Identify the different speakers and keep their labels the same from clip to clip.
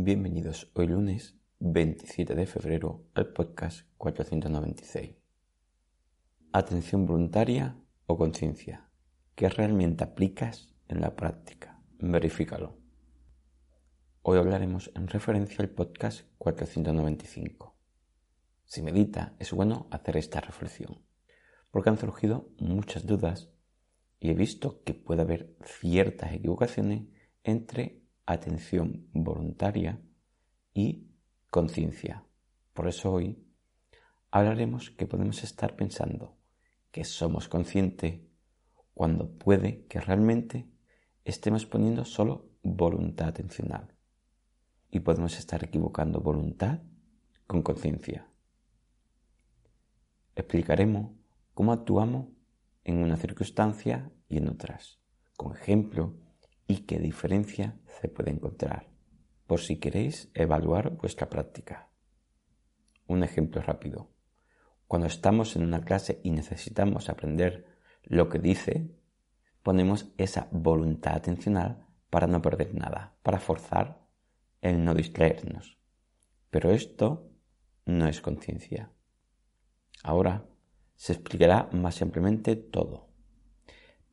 Speaker 1: Bienvenidos hoy lunes 27 de febrero al podcast 496. Atención voluntaria o conciencia. ¿Qué realmente aplicas en la práctica? Verifícalo. Hoy hablaremos en referencia al podcast 495. Si medita, es bueno hacer esta reflexión, porque han surgido muchas dudas y he visto que puede haber ciertas equivocaciones entre atención voluntaria y conciencia. Por eso hoy hablaremos que podemos estar pensando que somos conscientes cuando puede que realmente estemos poniendo solo voluntad atencional. Y podemos estar equivocando voluntad con conciencia. Explicaremos cómo actuamos en una circunstancia y en otras, con ejemplo y qué diferencia se puede encontrar por si queréis evaluar vuestra práctica. Un ejemplo rápido. Cuando estamos en una clase y necesitamos aprender lo que dice, ponemos esa voluntad atencional para no perder nada, para forzar el no distraernos. Pero esto no es conciencia. Ahora se explicará más ampliamente todo,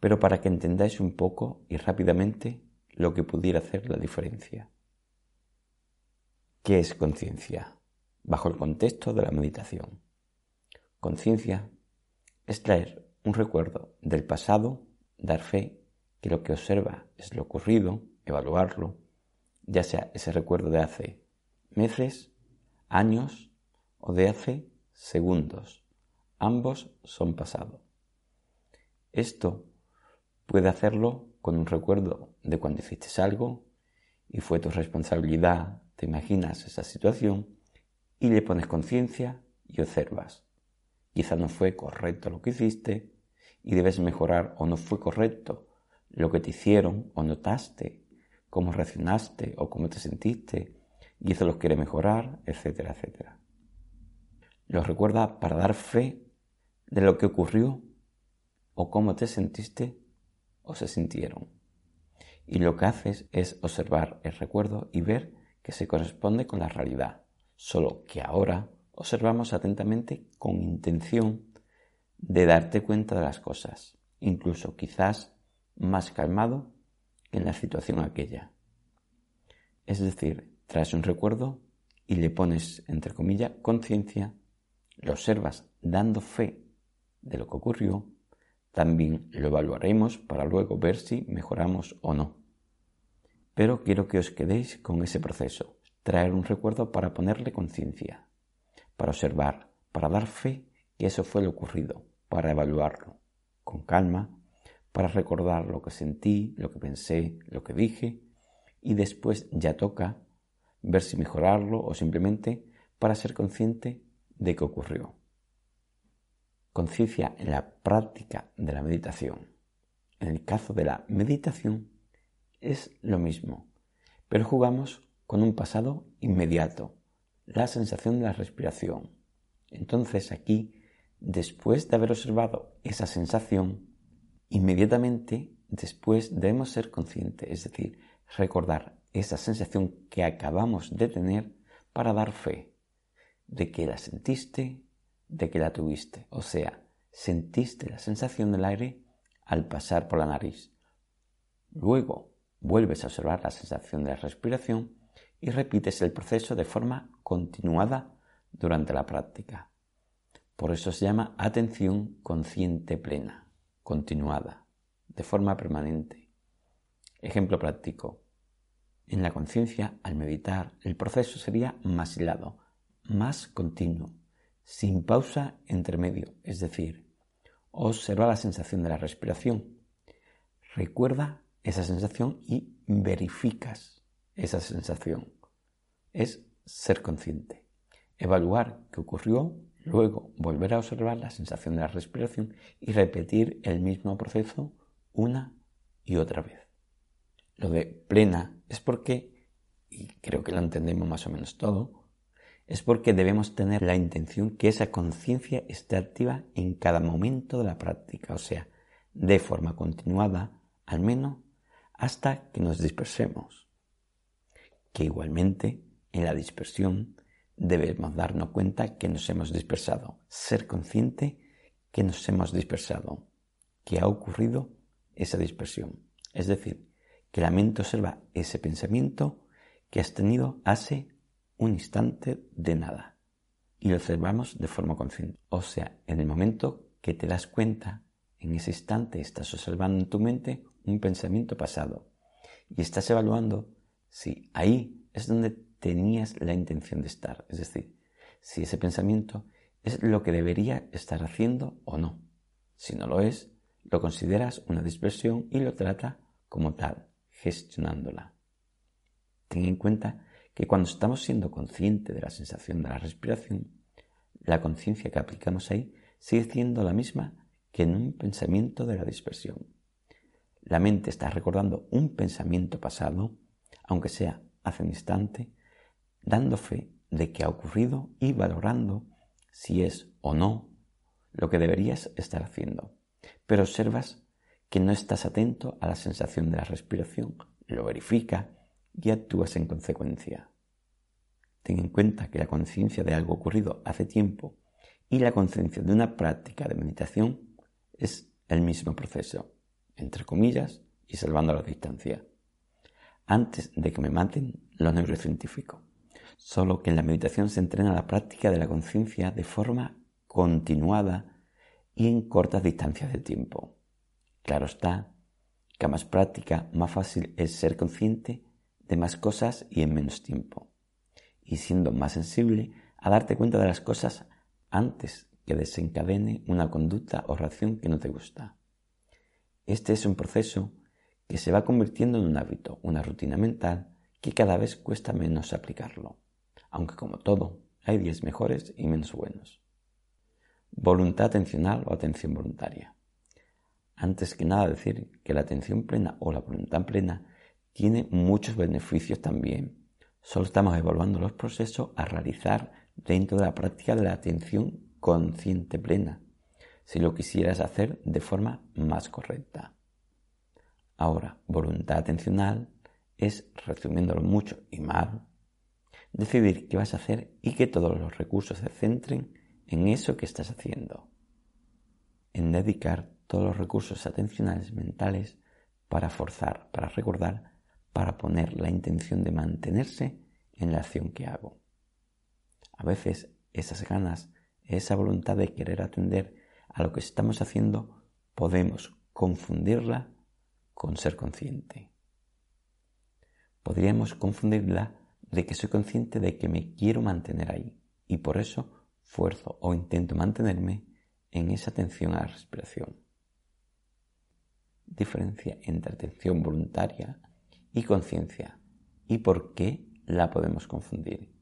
Speaker 1: pero para que entendáis un poco y rápidamente lo que pudiera hacer la diferencia. ¿Qué es conciencia? Bajo el contexto de la meditación. Conciencia es traer un recuerdo del pasado, dar fe que lo que observa es lo ocurrido, evaluarlo, ya sea ese recuerdo de hace meses, años o de hace segundos. Ambos son pasado. Esto puede hacerlo con un recuerdo de cuando hiciste algo y fue tu responsabilidad te imaginas esa situación y le pones conciencia y observas. Quizá no fue correcto lo que hiciste y debes mejorar o no fue correcto lo que te hicieron o notaste, cómo reaccionaste o cómo te sentiste y eso lo quiere mejorar, etcétera, etcétera. Lo recuerda para dar fe de lo que ocurrió o cómo te sentiste o se sintieron. Y lo que haces es observar el recuerdo y ver que se corresponde con la realidad, solo que ahora observamos atentamente con intención de darte cuenta de las cosas, incluso quizás más calmado que en la situación aquella. Es decir, traes un recuerdo y le pones, entre comillas, conciencia, lo observas dando fe de lo que ocurrió, también lo evaluaremos para luego ver si mejoramos o no. Pero quiero que os quedéis con ese proceso, traer un recuerdo para ponerle conciencia, para observar, para dar fe que eso fue lo ocurrido, para evaluarlo, con calma, para recordar lo que sentí, lo que pensé, lo que dije, y después ya toca ver si mejorarlo o simplemente para ser consciente de qué ocurrió. Conciencia en la práctica de la meditación. En el caso de la meditación, es lo mismo, pero jugamos con un pasado inmediato, la sensación de la respiración. Entonces aquí, después de haber observado esa sensación, inmediatamente después debemos ser conscientes, es decir, recordar esa sensación que acabamos de tener para dar fe de que la sentiste, de que la tuviste. O sea, sentiste la sensación del aire al pasar por la nariz. Luego, Vuelves a observar la sensación de la respiración y repites el proceso de forma continuada durante la práctica. Por eso se llama atención consciente plena, continuada, de forma permanente. Ejemplo práctico. En la conciencia, al meditar, el proceso sería más hilado, más continuo, sin pausa entre medio, es decir, observa la sensación de la respiración. Recuerda esa sensación y verificas esa sensación. es ser consciente, evaluar qué ocurrió, luego volver a observar la sensación de la respiración y repetir el mismo proceso una y otra vez. Lo de plena es porque, y creo que lo entendemos más o menos todo, es porque debemos tener la intención que esa conciencia esté activa en cada momento de la práctica, o sea, de forma continuada, al menos hasta que nos dispersemos. Que igualmente, en la dispersión, debemos darnos cuenta que nos hemos dispersado, ser consciente que nos hemos dispersado, que ha ocurrido esa dispersión. Es decir, que la mente observa ese pensamiento que has tenido hace un instante de nada y lo observamos de forma consciente. O sea, en el momento que te das cuenta, en ese instante estás observando en tu mente un pensamiento pasado y estás evaluando si ahí es donde tenías la intención de estar, es decir, si ese pensamiento es lo que debería estar haciendo o no. Si no lo es, lo consideras una dispersión y lo trata como tal, gestionándola. Ten en cuenta que cuando estamos siendo conscientes de la sensación de la respiración, la conciencia que aplicamos ahí sigue siendo la misma que en un pensamiento de la dispersión. La mente está recordando un pensamiento pasado, aunque sea hace un instante, dando fe de que ha ocurrido y valorando si es o no lo que deberías estar haciendo. Pero observas que no estás atento a la sensación de la respiración, lo verifica y actúas en consecuencia. Ten en cuenta que la conciencia de algo ocurrido hace tiempo y la conciencia de una práctica de meditación es el mismo proceso, entre comillas y salvando la distancia. Antes de que me maten los neurocientíficos, solo que en la meditación se entrena la práctica de la conciencia de forma continuada y en cortas distancias de tiempo. Claro está que más práctica, más fácil es ser consciente de más cosas y en menos tiempo, y siendo más sensible a darte cuenta de las cosas antes que desencadene una conducta o reacción que no te gusta. Este es un proceso que se va convirtiendo en un hábito, una rutina mental que cada vez cuesta menos aplicarlo, aunque como todo, hay días mejores y menos buenos. Voluntad atencional o atención voluntaria. Antes que nada decir que la atención plena o la voluntad plena tiene muchos beneficios también. Solo estamos evaluando los procesos a realizar dentro de la práctica de la atención consciente plena, si lo quisieras hacer de forma más correcta. Ahora, voluntad atencional es, resumiéndolo mucho y mal, decidir qué vas a hacer y que todos los recursos se centren en eso que estás haciendo. En dedicar todos los recursos atencionales mentales para forzar, para recordar para poner la intención de mantenerse en la acción que hago. A veces esas ganas, esa voluntad de querer atender a lo que estamos haciendo, podemos confundirla con ser consciente. Podríamos confundirla de que soy consciente de que me quiero mantener ahí y por eso fuerzo o intento mantenerme en esa atención a la respiración. Diferencia entre atención voluntaria y conciencia y por qué la podemos confundir.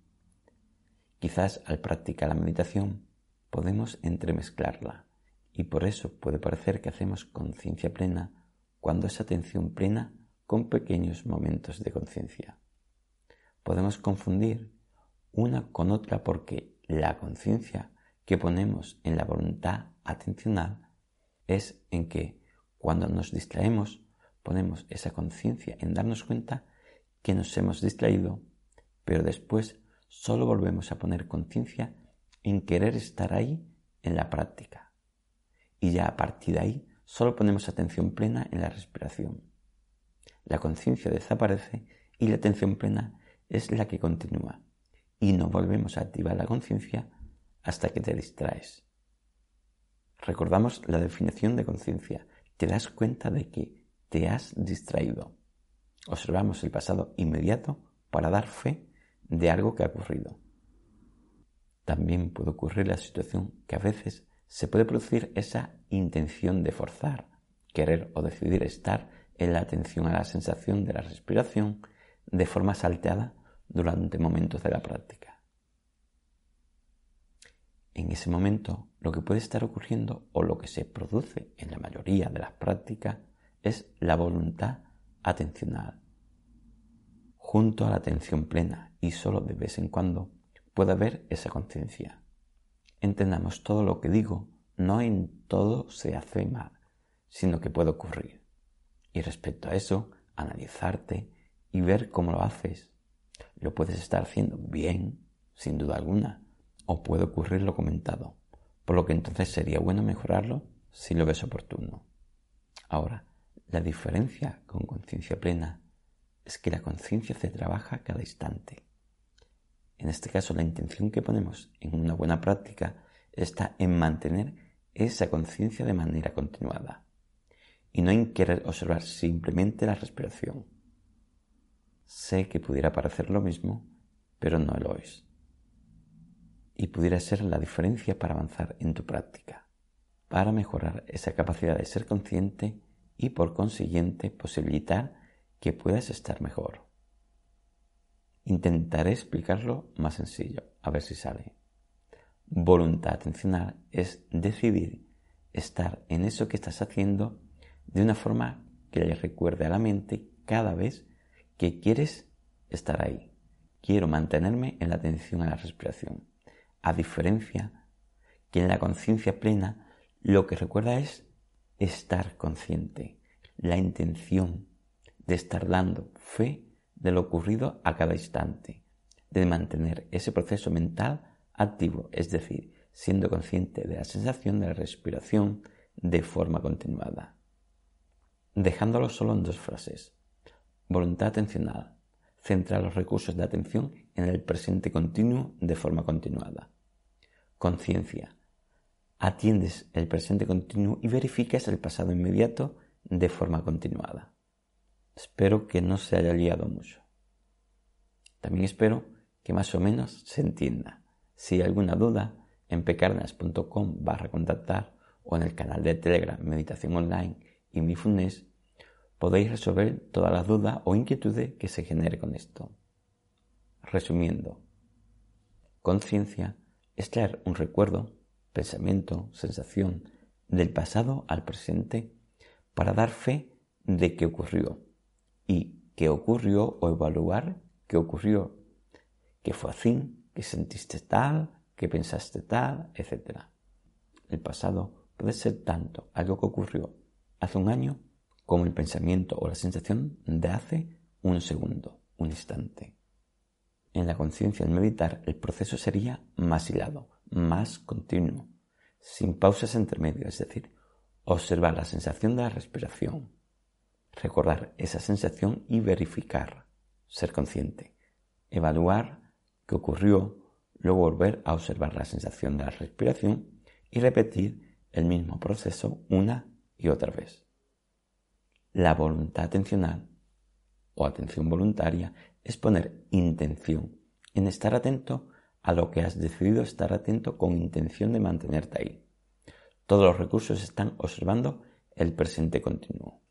Speaker 1: Quizás al practicar la meditación podemos entremezclarla y por eso puede parecer que hacemos conciencia plena cuando es atención plena con pequeños momentos de conciencia. Podemos confundir una con otra porque la conciencia que ponemos en la voluntad atencional es en que cuando nos distraemos ponemos esa conciencia en darnos cuenta que nos hemos distraído, pero después solo volvemos a poner conciencia en querer estar ahí en la práctica. Y ya a partir de ahí solo ponemos atención plena en la respiración. La conciencia desaparece y la atención plena es la que continúa. Y no volvemos a activar la conciencia hasta que te distraes. Recordamos la definición de conciencia. Te das cuenta de que te has distraído. Observamos el pasado inmediato para dar fe de algo que ha ocurrido. También puede ocurrir la situación que a veces se puede producir esa intención de forzar, querer o decidir estar en la atención a la sensación de la respiración de forma salteada, durante momentos de la práctica. En ese momento, lo que puede estar ocurriendo o lo que se produce en la mayoría de las prácticas es la voluntad atencional, junto a la atención plena y solo de vez en cuando puede haber esa conciencia. Entendamos todo lo que digo, no en todo se hace mal, sino que puede ocurrir. Y respecto a eso, analizarte y ver cómo lo haces. Lo puedes estar haciendo bien, sin duda alguna, o puede ocurrir lo comentado, por lo que entonces sería bueno mejorarlo si lo ves oportuno. Ahora, la diferencia con conciencia plena es que la conciencia se trabaja cada instante. En este caso, la intención que ponemos en una buena práctica está en mantener esa conciencia de manera continuada y no en querer observar simplemente la respiración. Sé que pudiera parecer lo mismo, pero no lo es. Y pudiera ser la diferencia para avanzar en tu práctica, para mejorar esa capacidad de ser consciente y por consiguiente posibilitar que puedas estar mejor. Intentaré explicarlo más sencillo, a ver si sale. Voluntad atencional es decidir estar en eso que estás haciendo de una forma que le recuerde a la mente cada vez que quieres estar ahí. Quiero mantenerme en la atención a la respiración. A diferencia que en la conciencia plena lo que recuerda es estar consciente, la intención de estar dando fe de lo ocurrido a cada instante, de mantener ese proceso mental activo, es decir, siendo consciente de la sensación de la respiración de forma continuada. Dejándolo solo en dos frases. Voluntad atencional. Centra los recursos de atención en el presente continuo de forma continuada. Conciencia. Atiendes el presente continuo y verificas el pasado inmediato de forma continuada. Espero que no se haya liado mucho. También espero que más o menos se entienda. Si hay alguna duda, en pecarnas.com barra contactar o en el canal de Telegram Meditación Online y mi Funes podéis resolver todas las dudas o inquietudes que se genere con esto. Resumiendo, conciencia es traer un recuerdo, pensamiento, sensación del pasado al presente para dar fe de que ocurrió y qué ocurrió o evaluar qué ocurrió, que fue así, que sentiste tal, que pensaste tal, etc. El pasado puede ser tanto algo que ocurrió hace un año como el pensamiento o la sensación de hace un segundo, un instante. En la conciencia al meditar el proceso sería más hilado, más continuo, sin pausas entre medio, es decir, observar la sensación de la respiración, recordar esa sensación y verificar, ser consciente, evaluar qué ocurrió, luego volver a observar la sensación de la respiración y repetir el mismo proceso una y otra vez. La voluntad atencional o atención voluntaria es poner intención en estar atento a lo que has decidido estar atento con intención de mantenerte ahí. Todos los recursos están observando el presente continuo.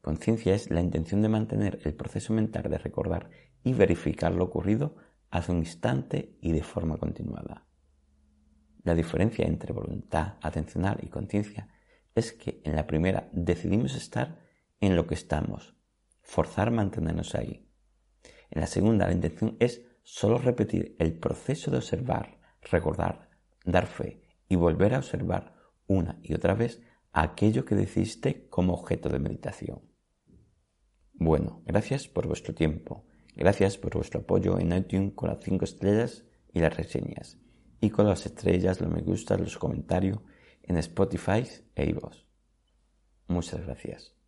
Speaker 1: Conciencia es la intención de mantener el proceso mental de recordar y verificar lo ocurrido hace un instante y de forma continuada. La diferencia entre voluntad atencional y conciencia es que en la primera decidimos estar en lo que estamos, forzar mantenernos ahí. En la segunda la intención es solo repetir el proceso de observar, recordar, dar fe y volver a observar una y otra vez aquello que decidiste como objeto de meditación. Bueno, gracias por vuestro tiempo, gracias por vuestro apoyo en iTunes con las 5 estrellas y las reseñas, y con las estrellas, los me gusta, los comentarios en Spotify e iVoox. Muchas gracias.